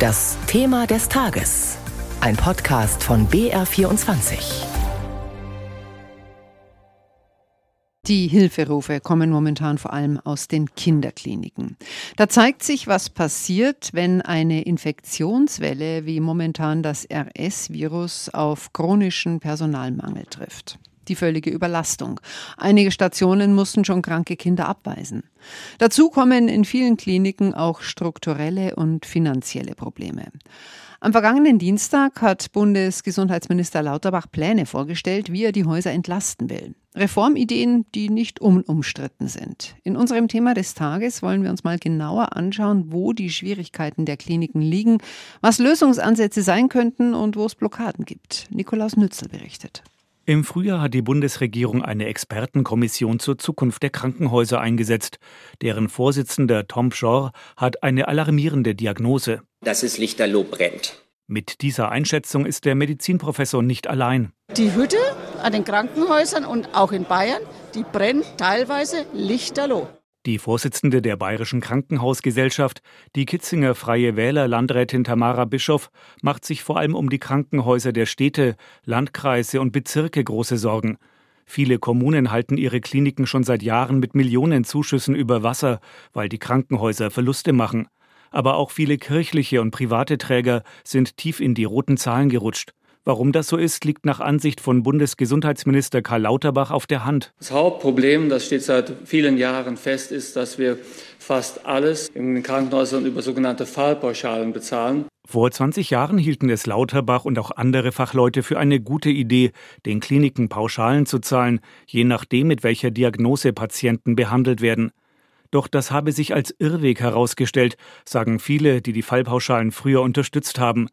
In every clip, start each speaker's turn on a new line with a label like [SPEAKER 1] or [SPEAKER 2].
[SPEAKER 1] Das Thema des Tages. Ein Podcast von BR24.
[SPEAKER 2] Die Hilferufe kommen momentan vor allem aus den Kinderkliniken. Da zeigt sich, was passiert, wenn eine Infektionswelle wie momentan das RS-Virus auf chronischen Personalmangel trifft die völlige Überlastung. Einige Stationen mussten schon kranke Kinder abweisen. Dazu kommen in vielen Kliniken auch strukturelle und finanzielle Probleme. Am vergangenen Dienstag hat Bundesgesundheitsminister Lauterbach Pläne vorgestellt, wie er die Häuser entlasten will. Reformideen, die nicht unumstritten sind. In unserem Thema des Tages wollen wir uns mal genauer anschauen, wo die Schwierigkeiten der Kliniken liegen, was Lösungsansätze sein könnten und wo es Blockaden gibt. Nikolaus Nützel berichtet.
[SPEAKER 3] Im Frühjahr hat die Bundesregierung eine Expertenkommission zur Zukunft der Krankenhäuser eingesetzt. Deren Vorsitzender Tom Pschorr hat eine alarmierende Diagnose.
[SPEAKER 4] Dass es lichterloh brennt.
[SPEAKER 3] Mit dieser Einschätzung ist der Medizinprofessor nicht allein.
[SPEAKER 5] Die Hütte an den Krankenhäusern und auch in Bayern, die brennt teilweise lichterloh.
[SPEAKER 3] Die Vorsitzende der Bayerischen Krankenhausgesellschaft, die Kitzinger Freie Wähler Landrätin Tamara Bischoff, macht sich vor allem um die Krankenhäuser der Städte, Landkreise und Bezirke große Sorgen. Viele Kommunen halten ihre Kliniken schon seit Jahren mit Millionen Zuschüssen über Wasser, weil die Krankenhäuser Verluste machen. Aber auch viele kirchliche und private Träger sind tief in die roten Zahlen gerutscht. Warum das so ist, liegt nach Ansicht von Bundesgesundheitsminister Karl Lauterbach auf der Hand.
[SPEAKER 6] Das Hauptproblem, das steht seit vielen Jahren fest, ist, dass wir fast alles in den Krankenhäusern über sogenannte Fallpauschalen bezahlen.
[SPEAKER 3] Vor 20 Jahren hielten es Lauterbach und auch andere Fachleute für eine gute Idee, den Kliniken Pauschalen zu zahlen, je nachdem, mit welcher Diagnose Patienten behandelt werden. Doch das habe sich als Irrweg herausgestellt, sagen viele, die die Fallpauschalen früher unterstützt haben.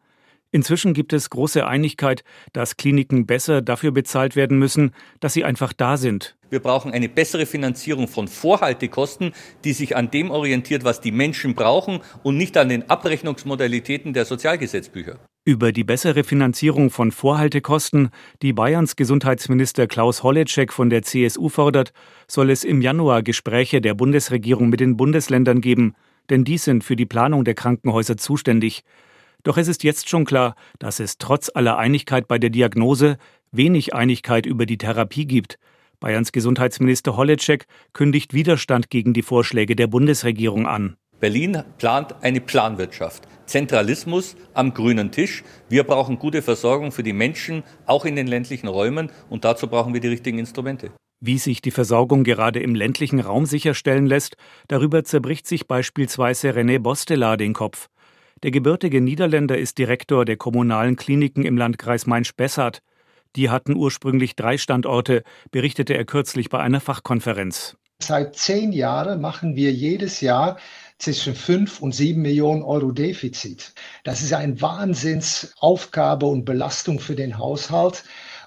[SPEAKER 3] Inzwischen gibt es große Einigkeit, dass Kliniken besser dafür bezahlt werden müssen, dass sie einfach da sind.
[SPEAKER 7] Wir brauchen eine bessere Finanzierung von Vorhaltekosten, die sich an dem orientiert, was die Menschen brauchen und nicht an den Abrechnungsmodalitäten der Sozialgesetzbücher.
[SPEAKER 3] Über die bessere Finanzierung von Vorhaltekosten, die Bayerns Gesundheitsminister Klaus Holleczek von der CSU fordert, soll es im Januar Gespräche der Bundesregierung mit den Bundesländern geben, denn die sind für die Planung der Krankenhäuser zuständig. Doch es ist jetzt schon klar, dass es trotz aller Einigkeit bei der Diagnose wenig Einigkeit über die Therapie gibt. Bayerns Gesundheitsminister Holleczek kündigt Widerstand gegen die Vorschläge der Bundesregierung an.
[SPEAKER 7] Berlin plant eine Planwirtschaft. Zentralismus am grünen Tisch. Wir brauchen gute Versorgung für die Menschen, auch in den ländlichen Räumen, und dazu brauchen wir die richtigen Instrumente.
[SPEAKER 3] Wie sich die Versorgung gerade im ländlichen Raum sicherstellen lässt, darüber zerbricht sich beispielsweise René Bostelar den Kopf. Der gebürtige Niederländer ist Direktor der kommunalen Kliniken im Landkreis Main-Spessart. Die hatten ursprünglich drei Standorte, berichtete er kürzlich bei einer Fachkonferenz.
[SPEAKER 8] Seit zehn Jahren machen wir jedes Jahr zwischen fünf und sieben Millionen Euro Defizit. Das ist eine Wahnsinnsaufgabe und Belastung für den Haushalt.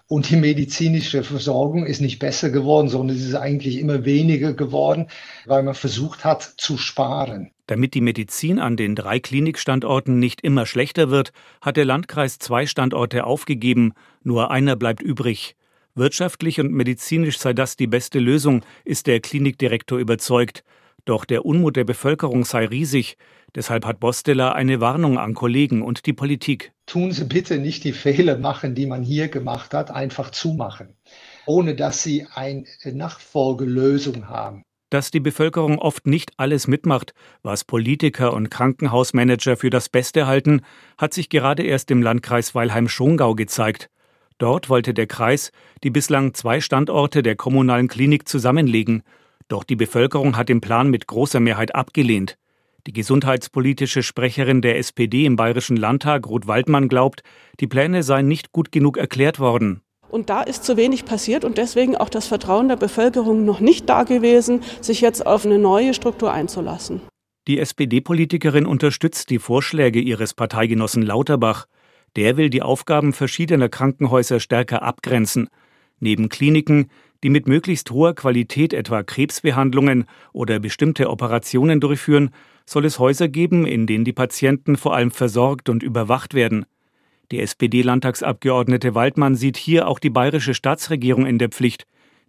[SPEAKER 8] Und die medizinische Versorgung ist nicht besser geworden, sondern es ist eigentlich immer weniger geworden, weil man versucht hat zu sparen.
[SPEAKER 3] Damit die Medizin an den drei Klinikstandorten nicht immer schlechter wird, hat der Landkreis zwei Standorte aufgegeben, nur einer bleibt übrig. Wirtschaftlich und medizinisch sei das die beste Lösung, ist der Klinikdirektor überzeugt. Doch der Unmut der Bevölkerung sei riesig. Deshalb hat Bostela eine Warnung an Kollegen und die Politik.
[SPEAKER 8] Tun Sie bitte nicht die Fehler machen, die man hier gemacht hat, einfach zumachen, ohne dass Sie eine Nachfolgelösung haben.
[SPEAKER 3] Dass die Bevölkerung oft nicht alles mitmacht, was Politiker und Krankenhausmanager für das Beste halten, hat sich gerade erst im Landkreis Weilheim-Schongau gezeigt. Dort wollte der Kreis die bislang zwei Standorte der kommunalen Klinik zusammenlegen doch die Bevölkerung hat den Plan mit großer Mehrheit abgelehnt. Die gesundheitspolitische Sprecherin der SPD im Bayerischen Landtag, Ruth Waldmann, glaubt, die Pläne seien nicht gut genug erklärt worden.
[SPEAKER 9] Und da ist zu wenig passiert und deswegen auch das Vertrauen der Bevölkerung noch nicht da gewesen, sich jetzt auf eine neue Struktur einzulassen.
[SPEAKER 3] Die SPD-Politikerin unterstützt die Vorschläge ihres Parteigenossen Lauterbach. Der will die Aufgaben verschiedener Krankenhäuser stärker abgrenzen. Neben Kliniken die mit möglichst hoher Qualität etwa Krebsbehandlungen oder bestimmte Operationen durchführen, soll es Häuser geben, in denen die Patienten vor allem versorgt und überwacht werden. Die SPD-Landtagsabgeordnete Waldmann sieht hier auch die bayerische Staatsregierung in der Pflicht.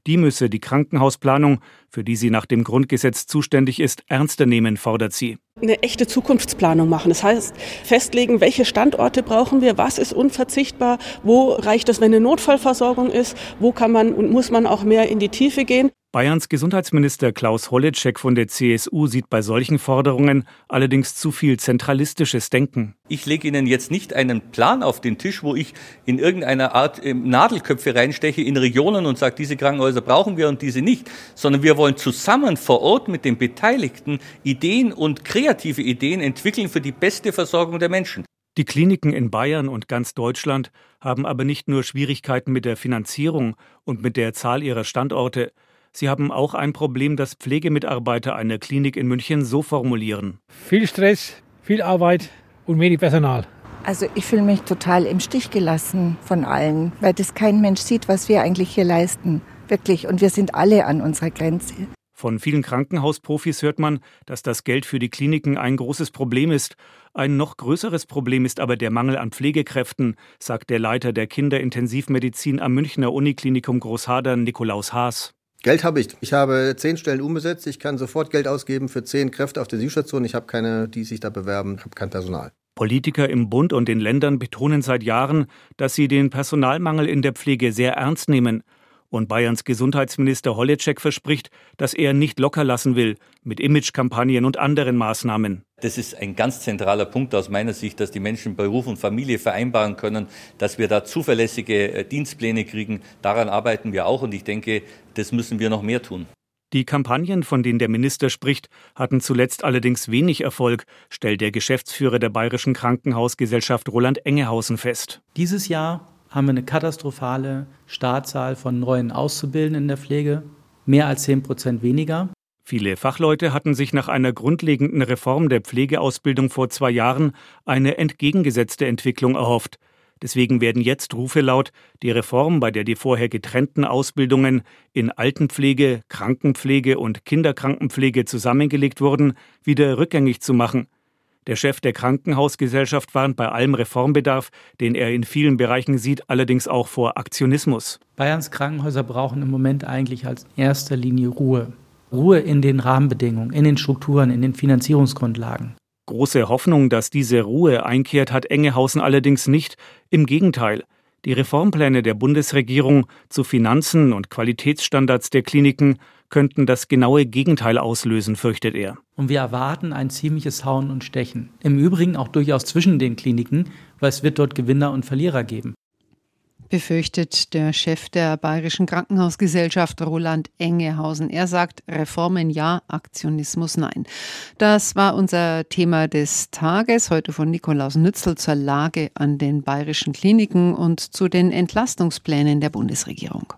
[SPEAKER 3] Die müsse die Krankenhausplanung, für die sie nach dem Grundgesetz zuständig ist, ernster nehmen, fordert sie.
[SPEAKER 9] Eine echte Zukunftsplanung machen. Das heißt, festlegen, welche Standorte brauchen wir, was ist unverzichtbar, wo reicht es, wenn eine Notfallversorgung ist, wo kann man und muss man auch mehr in die Tiefe gehen.
[SPEAKER 3] Bayerns Gesundheitsminister Klaus Hollitschek von der CSU sieht bei solchen Forderungen allerdings zu viel zentralistisches Denken.
[SPEAKER 7] Ich lege Ihnen jetzt nicht einen Plan auf den Tisch, wo ich in irgendeiner Art ähm, Nadelköpfe reinsteche in Regionen und sage, diese Krankenhäuser brauchen wir und diese nicht, sondern wir wollen zusammen vor Ort mit den Beteiligten Ideen und kreative Ideen entwickeln für die beste Versorgung der Menschen.
[SPEAKER 3] Die Kliniken in Bayern und ganz Deutschland haben aber nicht nur Schwierigkeiten mit der Finanzierung und mit der Zahl ihrer Standorte, Sie haben auch ein Problem, das Pflegemitarbeiter einer Klinik in München so formulieren.
[SPEAKER 10] Viel Stress, viel Arbeit und wenig Personal.
[SPEAKER 11] Also ich fühle mich total im Stich gelassen von allen, weil das kein Mensch sieht, was wir eigentlich hier leisten. Wirklich. Und wir sind alle an unserer Grenze.
[SPEAKER 3] Von vielen Krankenhausprofis hört man, dass das Geld für die Kliniken ein großes Problem ist. Ein noch größeres Problem ist aber der Mangel an Pflegekräften, sagt der Leiter der Kinderintensivmedizin am Münchner Uniklinikum Großhadern Nikolaus Haas.
[SPEAKER 12] Geld habe ich. Ich habe zehn Stellen umbesetzt. Ich kann sofort Geld ausgeben für zehn Kräfte auf der Intensivstation. Ich habe keine, die sich da bewerben. Ich habe kein Personal.
[SPEAKER 3] Politiker im Bund und den Ländern betonen seit Jahren, dass sie den Personalmangel in der Pflege sehr ernst nehmen. Und Bayerns Gesundheitsminister Holleczek verspricht, dass er nicht locker lassen will mit Imagekampagnen und anderen Maßnahmen.
[SPEAKER 7] Das ist ein ganz zentraler Punkt aus meiner Sicht, dass die Menschen Beruf und Familie vereinbaren können, dass wir da zuverlässige äh, Dienstpläne kriegen. Daran arbeiten wir auch und ich denke, das müssen wir noch mehr tun.
[SPEAKER 3] Die Kampagnen, von denen der Minister spricht, hatten zuletzt allerdings wenig Erfolg, stellt der Geschäftsführer der Bayerischen Krankenhausgesellschaft Roland Engehausen fest.
[SPEAKER 13] Dieses Jahr haben wir eine katastrophale Startzahl von neuen Auszubildenden in der Pflege, mehr als 10 Prozent weniger.
[SPEAKER 3] Viele Fachleute hatten sich nach einer grundlegenden Reform der Pflegeausbildung vor zwei Jahren eine entgegengesetzte Entwicklung erhofft. Deswegen werden jetzt Rufe laut, die Reform, bei der die vorher getrennten Ausbildungen in Altenpflege, Krankenpflege und Kinderkrankenpflege zusammengelegt wurden, wieder rückgängig zu machen. Der Chef der Krankenhausgesellschaft warnt bei allem Reformbedarf, den er in vielen Bereichen sieht, allerdings auch vor Aktionismus.
[SPEAKER 13] Bayerns Krankenhäuser brauchen im Moment eigentlich als erster Linie Ruhe. Ruhe in den Rahmenbedingungen, in den Strukturen, in den Finanzierungsgrundlagen.
[SPEAKER 3] Große Hoffnung, dass diese Ruhe einkehrt, hat Engehausen allerdings nicht. Im Gegenteil. Die Reformpläne der Bundesregierung zu Finanzen und Qualitätsstandards der Kliniken könnten das genaue Gegenteil auslösen, fürchtet er.
[SPEAKER 13] Und wir erwarten ein ziemliches Hauen und Stechen. Im Übrigen auch durchaus zwischen den Kliniken, weil es wird dort Gewinner und Verlierer geben
[SPEAKER 2] befürchtet der Chef der Bayerischen Krankenhausgesellschaft Roland Engehausen. Er sagt Reformen ja, Aktionismus nein. Das war unser Thema des Tages heute von Nikolaus Nützel zur Lage an den bayerischen Kliniken und zu den Entlastungsplänen der Bundesregierung.